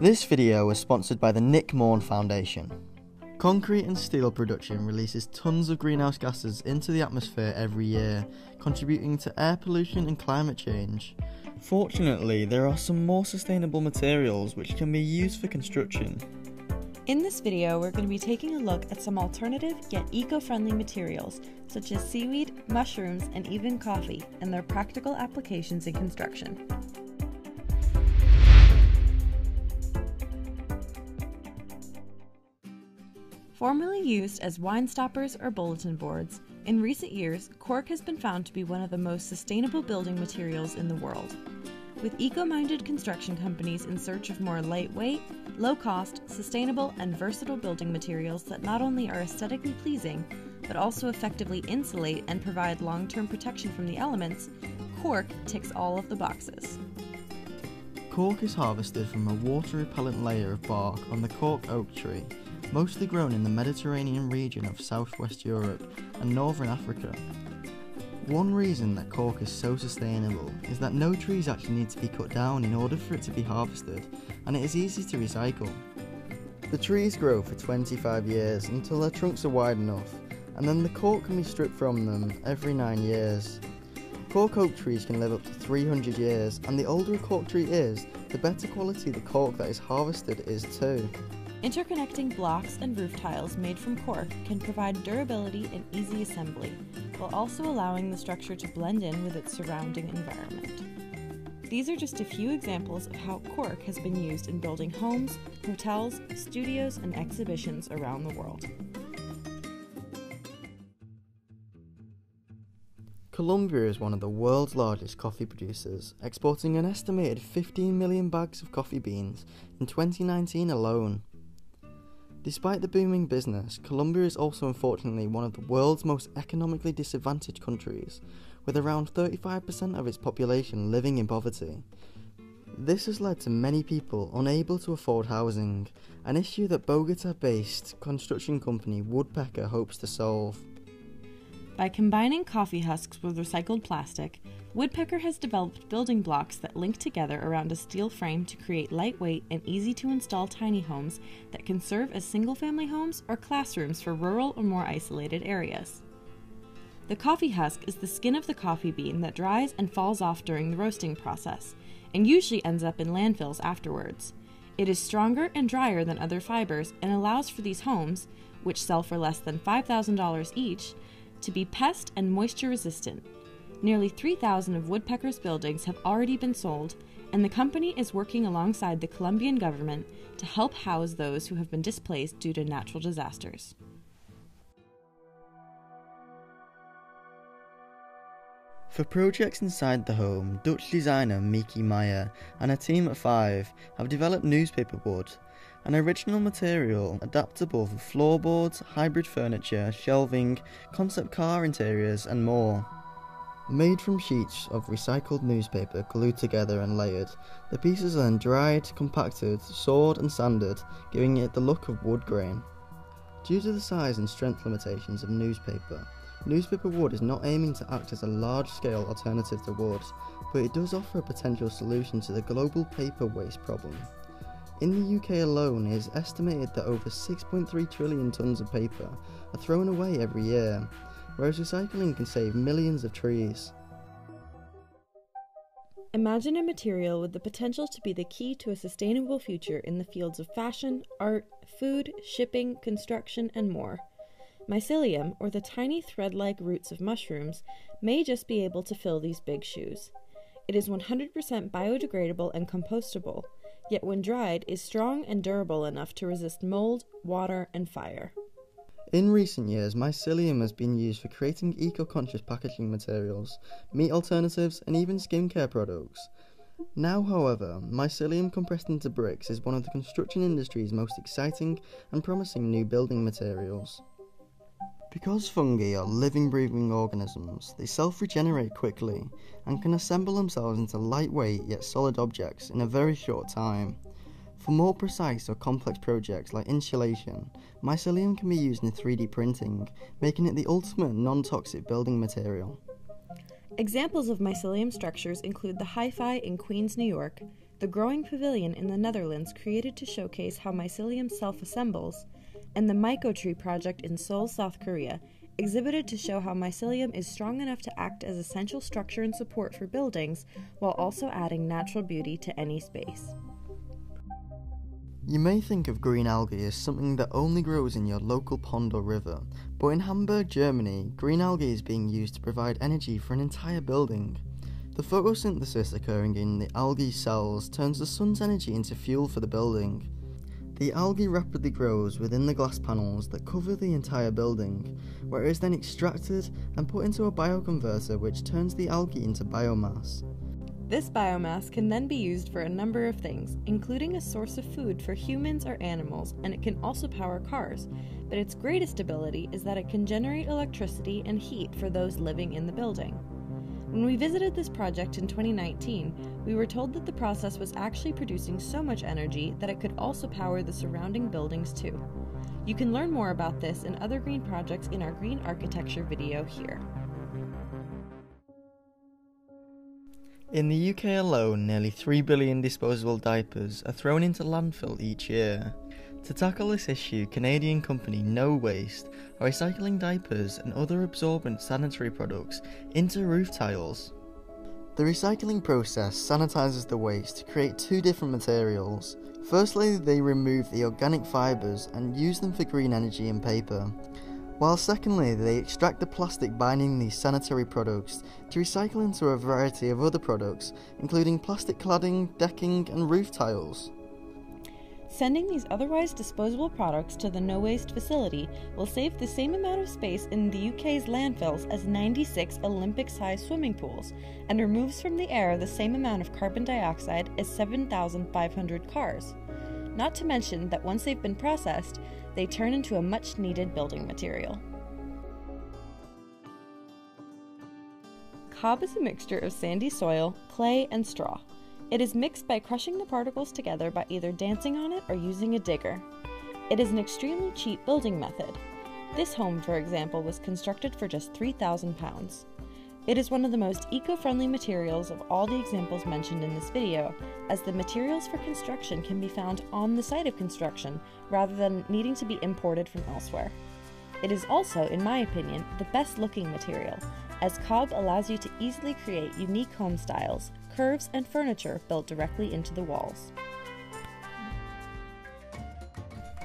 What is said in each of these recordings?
This video was sponsored by the Nick Morn Foundation. Concrete and steel production releases tons of greenhouse gases into the atmosphere every year, contributing to air pollution and climate change. Fortunately, there are some more sustainable materials which can be used for construction. In this video, we're going to be taking a look at some alternative yet eco-friendly materials such as seaweed, mushrooms, and even coffee, and their practical applications in construction. Formerly used as wine stoppers or bulletin boards, in recent years, cork has been found to be one of the most sustainable building materials in the world. With eco minded construction companies in search of more lightweight, low cost, sustainable, and versatile building materials that not only are aesthetically pleasing, but also effectively insulate and provide long term protection from the elements, cork ticks all of the boxes. Cork is harvested from a water repellent layer of bark on the cork oak tree mostly grown in the Mediterranean region of southwest Europe and northern Africa. One reason that cork is so sustainable is that no trees actually need to be cut down in order for it to be harvested, and it is easy to recycle. The trees grow for 25 years until their trunks are wide enough, and then the cork can be stripped from them every 9 years. Cork oak trees can live up to 300 years, and the older a cork tree is, the better quality the cork that is harvested is too. Interconnecting blocks and roof tiles made from cork can provide durability and easy assembly, while also allowing the structure to blend in with its surrounding environment. These are just a few examples of how cork has been used in building homes, hotels, studios, and exhibitions around the world. Colombia is one of the world's largest coffee producers, exporting an estimated 15 million bags of coffee beans in 2019 alone. Despite the booming business, Colombia is also unfortunately one of the world's most economically disadvantaged countries, with around 35% of its population living in poverty. This has led to many people unable to afford housing, an issue that Bogota based construction company Woodpecker hopes to solve. By combining coffee husks with recycled plastic, Woodpecker has developed building blocks that link together around a steel frame to create lightweight and easy to install tiny homes that can serve as single family homes or classrooms for rural or more isolated areas. The coffee husk is the skin of the coffee bean that dries and falls off during the roasting process, and usually ends up in landfills afterwards. It is stronger and drier than other fibers and allows for these homes, which sell for less than $5,000 each, to be pest and moisture resistant Nearly 3,000 of Woodpecker's buildings have already been sold, and the company is working alongside the Colombian government to help house those who have been displaced due to natural disasters. For projects inside the home, Dutch designer Mieke Meijer and a team of five have developed newspaper wood, an original material adaptable for floorboards, hybrid furniture, shelving, concept car interiors, and more. Made from sheets of recycled newspaper glued together and layered, the pieces are then dried, compacted, sawed and sanded, giving it the look of wood grain. Due to the size and strength limitations of newspaper, newspaper wood is not aiming to act as a large-scale alternative to wood, but it does offer a potential solution to the global paper waste problem. In the UK alone, it is estimated that over 6.3 trillion tonnes of paper are thrown away every year, whereas recycling can save millions of trees. Imagine a material with the potential to be the key to a sustainable future in the fields of fashion, art, food, shipping, construction, and more. Mycelium, or the tiny thread like roots of mushrooms, may just be able to fill these big shoes. It is 100% biodegradable and compostable, yet when dried is strong and durable enough to resist mold, water, and fire. In recent years, mycelium has been used for creating eco-conscious packaging materials, meat alternatives, and even skincare products. Now, however, mycelium compressed into bricks is one of the construction industry's most exciting and promising new building materials. Because fungi are living, breathing organisms, they self regenerate quickly and can assemble themselves into lightweight yet solid objects in a very short time. For more precise or complex projects like insulation, mycelium can be used in 3D printing, making it the ultimate non toxic building material. Examples of mycelium structures include the Hy-Fi in Queens, New York, the Growing Pavilion in the Netherlands created to showcase how mycelium self assembles, and the Mycotree project in Seoul, South Korea, exhibited to show how mycelium is strong enough to act as essential structure and support for buildings while also adding natural beauty to any space. You may think of green algae as something that only grows in your local pond or river, but in Hamburg, Germany, green algae is being used to provide energy for an entire building. The photosynthesis occurring in the algae cells turns the sun's energy into fuel for the building. The algae rapidly grows within the glass panels that cover the entire building, where it is then extracted and put into a bioconverter which turns the algae into biomass. This biomass can then be used for a number of things, including a source of food for humans or animals, and it can also power cars. But its greatest ability is that it can generate electricity and heat for those living in the building. When we visited this project in 2019, we were told that the process was actually producing so much energy that it could also power the surrounding buildings too. You can learn more about this and other green projects in our green architecture video here. In the UK alone, nearly 3 billion disposable diapers are thrown into landfill each year. To tackle this issue, Canadian company Knowaste are recycling diapers and other absorbent sanitary products into roof tiles. The recycling process sanitizes the waste to create two different materials. Firstly, they remove the organic fibres and use them for green energy and paper, while secondly, they extract the plastic binding these sanitary products to recycle into a variety of other products, including plastic cladding, decking, and roof tiles. Sending these otherwise disposable products to the Knowaste facility will save the same amount of space in the UK's landfills as 96 Olympic sized swimming pools and removes from the air the same amount of carbon dioxide as 7,500 cars. Not to mention that once they've been processed, they turn into a much needed building material. Cob is a mixture of sandy soil, clay, and straw. It is mixed by crushing the particles together by either dancing on it or using a digger. It is an extremely cheap building method. This home, for example, was constructed for just £3,000. It is one of the most eco-friendly materials of all the examples mentioned in this video, as the materials for construction can be found on the site of construction rather than needing to be imported from elsewhere. It is also, in my opinion, the best looking material, as Cob allows you to easily create unique home styles, curves, and furniture built directly into the walls.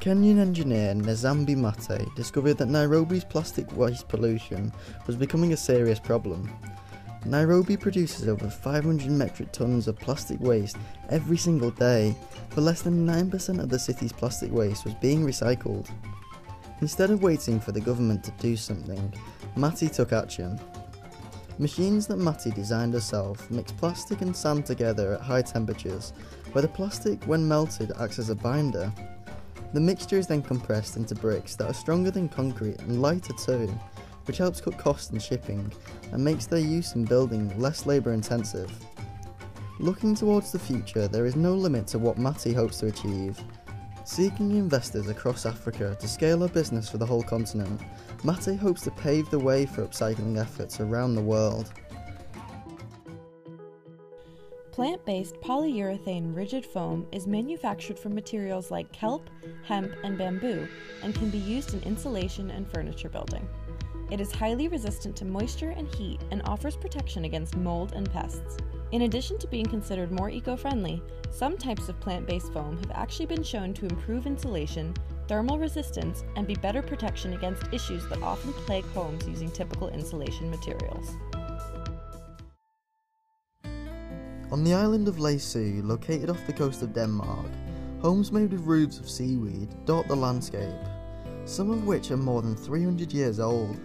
Kenyan engineer Nzambi Matee discovered that Nairobi's plastic waste pollution was becoming a serious problem. Nairobi produces over 500 metric tons of plastic waste every single day, but less than 9% of the city's plastic waste was being recycled. Instead of waiting for the government to do something, Matee took action. Machines that Matee designed herself mix plastic and sand together at high temperatures, where the plastic, when melted, acts as a binder. The mixture is then compressed into bricks that are stronger than concrete and lighter too, which helps cut costs and shipping and makes their use in building less labour intensive. Looking towards the future, there is no limit to what Matee hopes to achieve. Seeking investors across Africa to scale her business for the whole continent, Matee hopes to pave the way for upcycling efforts around the world. Plant based polyurethane rigid foam is manufactured from materials like kelp, hemp, and bamboo and can be used in insulation and furniture building. It is highly resistant to moisture and heat and offers protection against mold and pests. In addition to being considered more eco friendly, some types of plant based foam have actually been shown to improve insulation, thermal resistance, and be better protection against issues that often plague homes using typical insulation materials. On the island of Læsø, located off the coast of Denmark, homes made with roofs of seaweed dot the landscape, some of which are more than 300 years old.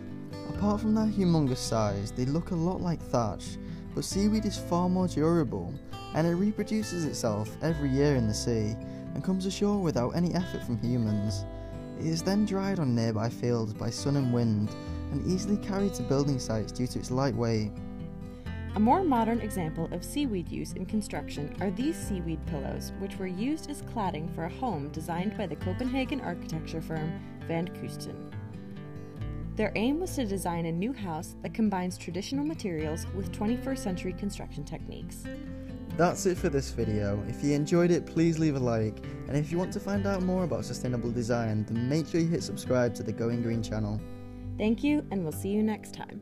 Apart from their humongous size, they look a lot like thatch, but seaweed is far more durable and it reproduces itself every year in the sea and comes ashore without any effort from humans. It is then dried on nearby fields by sun and wind and easily carried to building sites due to its light weight. A more modern example of seaweed use in construction are these seaweed pillows, which were used as cladding for a home designed by the Copenhagen architecture firm Vandkunsten. Their aim was to design a new house that combines traditional materials with 21st century construction techniques. That's it for this video. If you enjoyed it, please leave a like. And if you want to find out more about sustainable design, then make sure you hit subscribe to the Going Green channel. Thank you, and we'll see you next time.